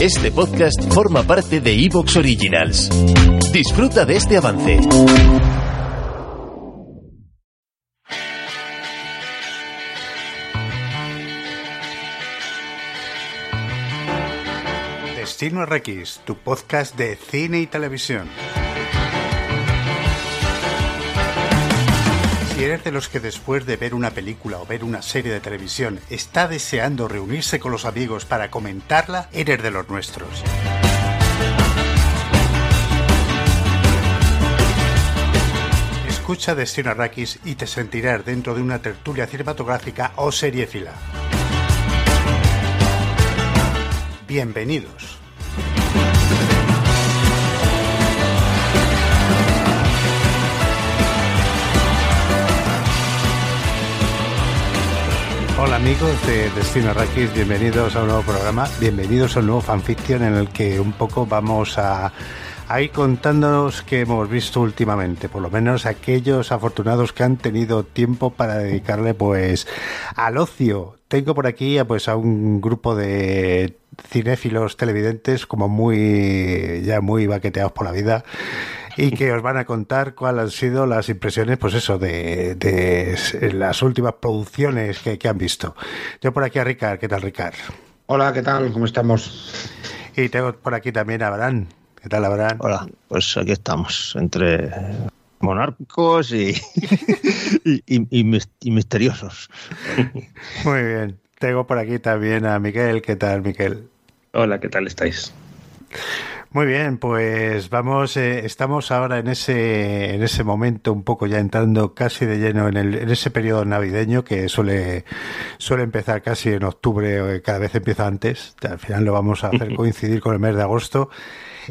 Este podcast forma parte de Evox Originals. Disfruta de este avance. Destino RX, tu podcast de cine y televisión. Si eres de los que después de ver una película o ver una serie de televisión está deseando reunirse con los amigos para comentarla, eres de los nuestros. Escucha Destino Arrakis y te sentirás dentro de una tertulia cinematográfica o seriefila. Bienvenidos. Hola amigos de Destino Arrakis, bienvenidos a un nuevo programa, bienvenidos a un nuevo fanfiction en el que un poco vamos a, ir contándonos qué hemos visto últimamente, por lo menos aquellos afortunados que han tenido tiempo para dedicarle pues al ocio. Tengo por aquí pues a un grupo de cinéfilos televidentes como muy ya muy baqueteados por la vida y que os van a contar cuáles han sido las impresiones, pues eso, de, de las últimas producciones que, que, han visto. Yo por aquí a Ricard, ¿qué tal Ricard? Hola, ¿qué tal? ¿Cómo estamos? Y tengo por aquí también a Abraham. ¿Qué tal, Abraham? Hola, pues aquí estamos, entre monárquicos y, y, y, y misteriosos. Muy bien. Tengo por aquí también a Miguel. ¿Qué tal, Miguel? Hola, ¿qué tal estáis? Muy bien, pues vamos, eh, estamos ahora en ese, en ese momento un poco ya entrando casi de lleno en, el, en ese periodo navideño que suele, suele empezar casi en octubre, cada vez empieza antes, al final lo vamos a hacer coincidir con el mes de agosto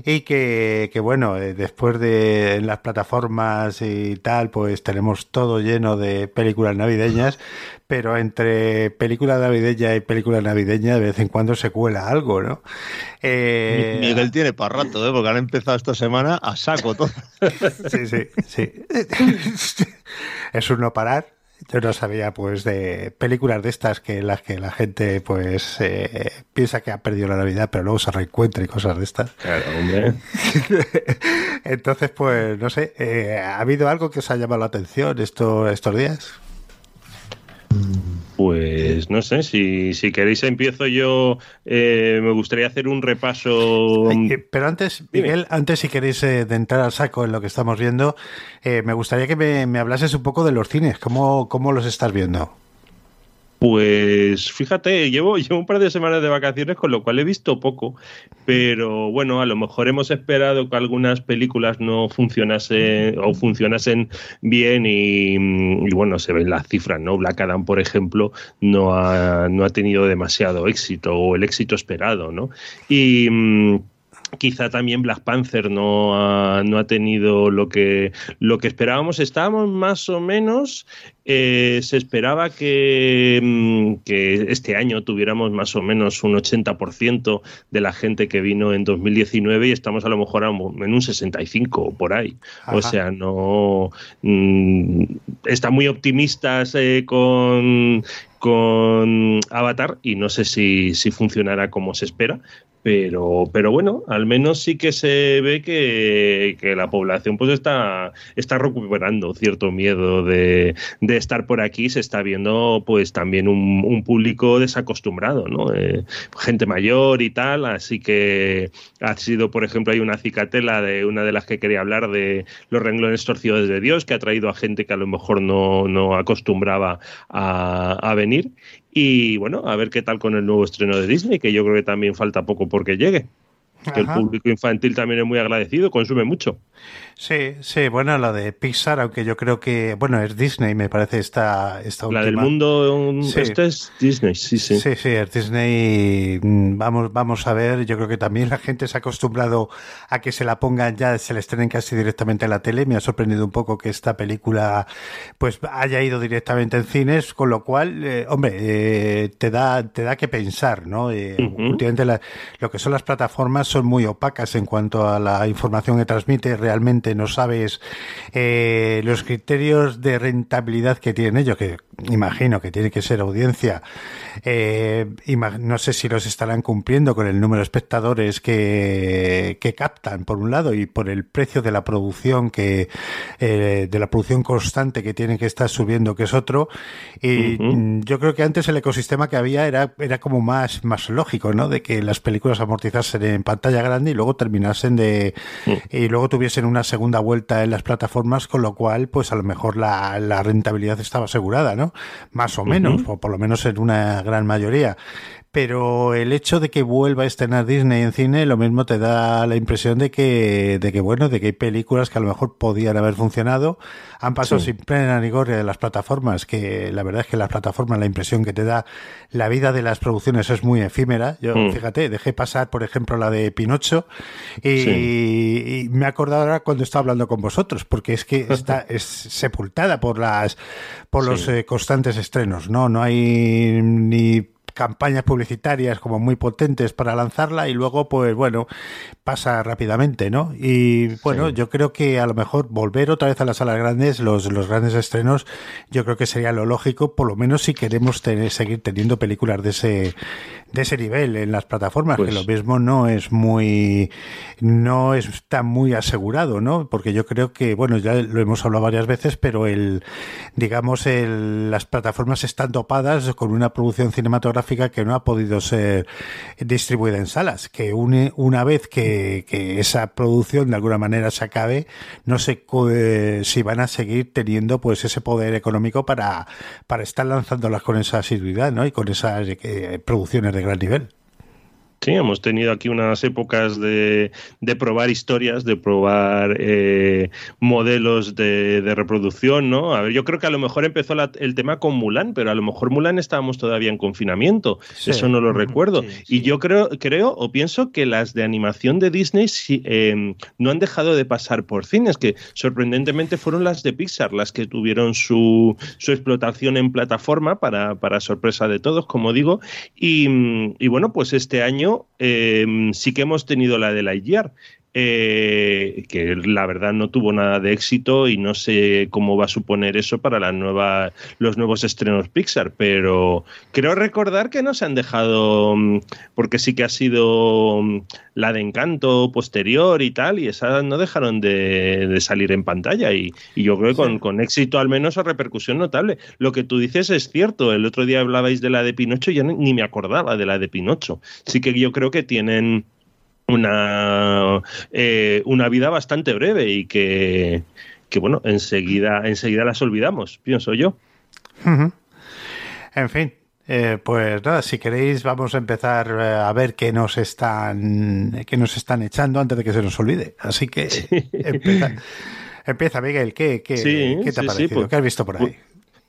y que, que, bueno, después de las plataformas y tal, pues tenemos todo lleno de películas navideñas, pero entre película navideña y película navideña de vez en cuando se cuela algo, ¿no? Eh... Miguel tiene para rato, ¿eh? porque han empezado esta semana a saco todo. sí, sí, sí. es un no parar. Yo no sabía, pues, de películas de estas que las que la gente, pues, eh, piensa que ha perdido la Navidad, pero luego se reencuentra y cosas de estas. Claro, hombre. Entonces, pues, no sé, eh, ¿ha habido algo que os ha llamado la atención esto, estos días? Pues no sé, si, si queréis empiezo yo, eh, me gustaría hacer un repaso. Pero antes, Miguel, antes si queréis eh, de entrar al saco en lo que estamos viendo, eh, me gustaría que me, me, hablases un poco de los cines, ¿cómo, cómo los estás viendo? Pues fíjate, llevo, llevo un par de semanas de vacaciones, con lo cual he visto poco, pero bueno, a lo mejor hemos esperado que algunas películas no funcionasen o funcionasen bien y, y bueno, se ven las cifras, ¿no? Black Adam, por ejemplo, no ha, no ha tenido demasiado éxito o el éxito esperado, ¿no? Y quizá también Black Panther no ha, no ha tenido lo que, lo que esperábamos. Estábamos más o menos, eh, se esperaba que, que, este año tuviéramos más o menos un 80% de la gente que vino en 2019 y estamos a lo mejor en un 65 por ahí. Ajá. O sea, no... Mm, están muy optimistas eh, con, con Avatar y no sé si, si funcionará como se espera, pero, pero bueno, al menos sí que se ve que, que la población pues está, está recuperando cierto miedo de, de, estar por aquí, se está viendo pues también un, público desacostumbrado, ¿no? Eh, gente mayor y tal, así que ha sido, por ejemplo, hay una cicatela de una de las que quería hablar de los renglones torcidos de Dios, que ha traído a gente que a lo mejor no, no acostumbraba a venir y bueno, a ver qué tal con el nuevo estreno de Disney, que yo creo que también falta poco porque llegue. Que el público infantil también es muy agradecido, consume mucho. Sí, sí, bueno, la de Pixar, aunque yo creo que, bueno, es Disney, me parece esta, esta La del mundo, sí. esta es Disney, sí, sí. Sí, sí, es Disney. Mm, vamos, vamos a ver, yo creo que también la gente se ha acostumbrado a que se la pongan ya, se la estrenen casi directamente en la tele. Me ha sorprendido un poco que esta película pues haya ido directamente en cines, con lo cual, eh, hombre, eh, te da te da que pensar, ¿no? Eh, Últimamente lo que son las plataformas son muy opacas en cuanto a la información que transmite realmente no sabes eh, los criterios de rentabilidad que tienen ellos, que imagino que tiene que ser audiencia. Eh, no sé si los estarán cumpliendo con el número de espectadores que, que captan, por un lado, y por el precio de la producción que eh, de la producción constante que tienen que estar subiendo, que es otro. Y yo creo que antes el ecosistema que había era, era como más, más lógico, ¿no? De que las películas amortizasen en pantalla grande y luego terminasen de. Mm. y luego tuviesen una segunda vuelta en las plataformas, con lo cual, pues a lo mejor la, la rentabilidad estaba asegurada, ¿no? Más o menos, o por lo menos en una gran mayoría pero el hecho de que vuelva a estrenar Disney en cine lo mismo te da la impresión de que, de que bueno, de que hay películas que a lo mejor podían haber funcionado, han pasado sin pena ni gloria de las plataformas, que la verdad es que las plataformas la impresión que te da la vida de las producciones es muy efímera. Yo, mm. fíjate, dejé pasar, por ejemplo, la de Pinocho y, me he acordado ahora cuando estaba hablando con vosotros, porque es que está es sepultada por las por los eh, constantes estrenos, ¿no? No hay ni campañas publicitarias como muy potentes para lanzarla y luego pues bueno pasa rápidamente no y bueno yo creo que a lo mejor volver otra vez a las salas grandes los, los grandes estrenos yo creo que sería lo lógico por lo menos si queremos tener, seguir teniendo películas de ese de ese nivel en las plataformas que pues lo mismo no es muy no está muy asegurado no porque yo creo que bueno ya lo hemos hablado varias veces pero el digamos el, las plataformas están dopadas con una producción cinematográfica que no ha podido ser distribuida en salas, que une, una vez que, esa producción de alguna manera se acabe, no sé eh, si van a seguir teniendo pues ese poder económico para, para estar lanzándolas con esa asiduidad ¿no? y con esas eh, producciones de gran nivel. Sí, hemos tenido aquí unas épocas de, de probar historias, de probar eh, modelos de, de, reproducción, ¿no? A ver, yo creo que a lo mejor empezó el tema con Mulan, pero a lo mejor Mulan estábamos todavía en confinamiento. Eso no lo recuerdo. Y yo creo, creo o pienso que las de animación de Disney eh, no han dejado de pasar por cines, que sorprendentemente fueron las de Pixar las que tuvieron su, su explotación en plataforma para, para sorpresa de todos, como digo. Y, y bueno, pues este año Em, sí que hemos tenido la de Lightyear, eh, que la verdad no tuvo nada de éxito y no sé cómo va a suponer eso para la nueva, los nuevos estrenos Pixar, pero creo recordar que no se han dejado, mm, porque sí que ha sido mm, la de Encanto posterior y tal, y esas no dejaron de, salir en pantalla y, yo creo que con, con, éxito al menos o repercusión notable. Lo que tú dices es cierto, el otro día hablabais de la de Pinocho y yo ni me acordaba de la de Pinocho. Sí que yo creo que tienen una, eh, una vida bastante breve y que, que, bueno, enseguida, enseguida las olvidamos, pienso yo. En fin, eh, pues nada, si queréis vamos a empezar eh, a ver qué nos están qué nos están echando antes de que se nos olvide. Así que empieza, Miguel, ¿qué, qué, ¿qué te ha parecido? Pues ¿Qué has visto por ahí?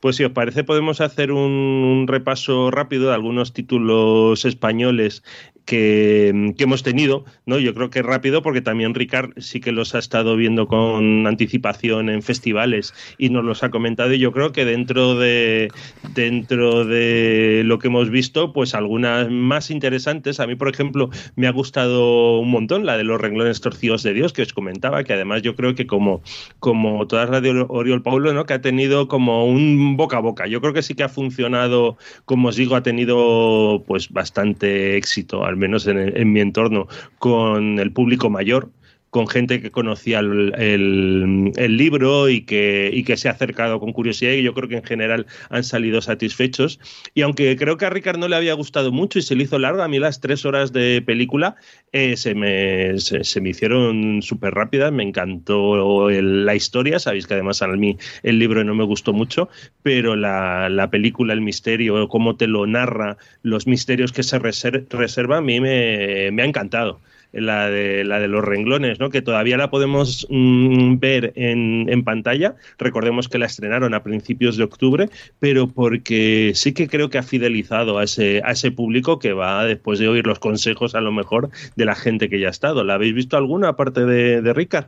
Pues si os parece podemos hacer un, repaso rápido de algunos títulos españoles que, hemos tenido, ¿no? Yo creo que rápido porque también Ricard sí que los ha estado viendo con anticipación en festivales y nos los ha comentado y yo creo que dentro de dentro de lo que hemos visto, pues algunas más interesantes. A mí, por ejemplo, me ha gustado un montón la de los renglones torcidos de Dios que os comentaba, que además yo creo que como como toda Radio Oriol Paulo, ¿no? Que ha tenido como un boca a boca. Yo creo que sí que ha funcionado, como os digo, ha tenido pues bastante éxito al menos en, mi entorno, con el público mayor con gente que conocía el, libro y que, se ha acercado con curiosidad y yo creo que en general han salido satisfechos. Y aunque creo que a Ricard no le había gustado mucho y se le hizo largo, a mí las tres horas de película eh, se, me, se, me hicieron súper rápidas, me encantó la historia, sabéis que además a mí el libro no me gustó mucho, pero la, la película, el misterio, cómo te lo narra, los misterios que se reserva, a mí me, me ha encantado. La de, la de los renglones, ¿no? que todavía la podemos mm, ver en, en, pantalla. Recordemos que la estrenaron a principios de octubre, pero porque sí que creo que ha fidelizado a ese, a ese público que va después de oír los consejos a lo mejor de la gente que ya ha estado. ¿La habéis visto alguna aparte de, de Ricard?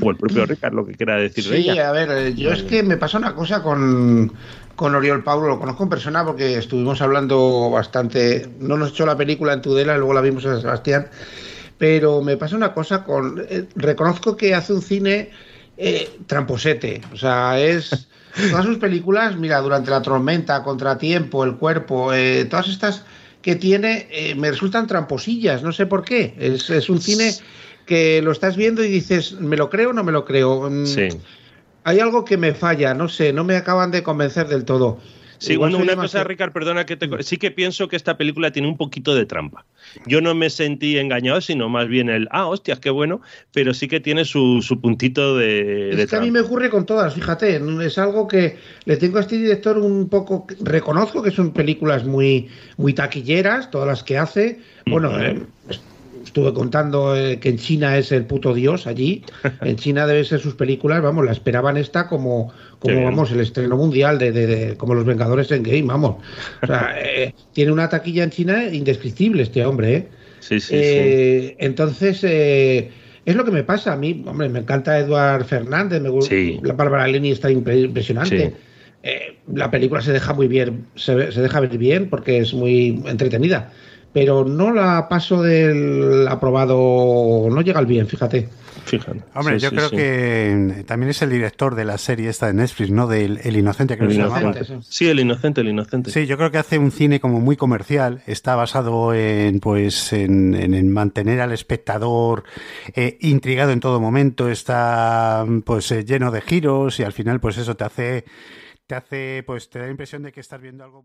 O el propio Ricard, lo que quiera decir sí, ella. a ver, eh, yo es que me pasa una cosa con, con Oriol Paulo, lo conozco en persona porque estuvimos hablando bastante, no nos echó la película en Tudela, luego la vimos en Sebastián, pero me pasa una cosa con, eh, reconozco que hace un cine eh, tramposete, o sea, es, todas sus películas, mira, durante la tormenta, Contratiempo, El Cuerpo, eh, todas estas que tiene, eh, me resultan tramposillas, no sé por qué, es, es un cine que lo estás viendo y dices, ¿me lo creo o no me lo creo? Mm, Sí. Hay algo que me falla, no sé, no me acaban de convencer del todo. Sí, Igual bueno, una cosa, Ricard, perdona que te... Sí que pienso que esta película tiene un poquito de trampa. Yo no me sentí engañado, sino más bien el, ah, hostias, qué bueno, pero sí que tiene su, su puntito de, de Es que a mí me ocurre con todas, fíjate, es algo que le tengo a este director un poco, reconozco que son películas muy, muy taquilleras, todas las que hace. Bueno, Ujú. eh, estuve contando eh, que en China es el puto dios allí. En China debe ser sus películas, vamos, la esperaban esta como, como vamos, el estreno mundial de, de- de- como los Vengadores en Game, vamos. O sea, eh, tiene una taquilla en China indescriptible este hombre, ¿eh? Sí, sí, sí. Eh, Entonces, eh, es lo que me pasa a mí. Hombre, me encanta Eduard Fernández, me gusta. Sí. La Bárbara Leni está impre- impresionante. Sí. Eh, la película se deja muy bien, se, se deja ver bien porque es muy entretenida. Pero no la paso del aprobado, no llega al bien, fíjate. Fíjate. Hombre, Sí, yo sí, creo sí. que también es el director de la serie esta de Netflix, ¿no? Del El Inocente, creo El que se llamaba. inocente. Sí, el inocente, el inocente. Sí, yo creo que hace un cine como muy comercial. Está basado en, pues, en, en- en mantener al espectador eh, intrigado en todo momento. Está, pues, eh, lleno de giros y al final, pues, eso te hace, te hace, pues, te da la impresión de que estás viendo algo.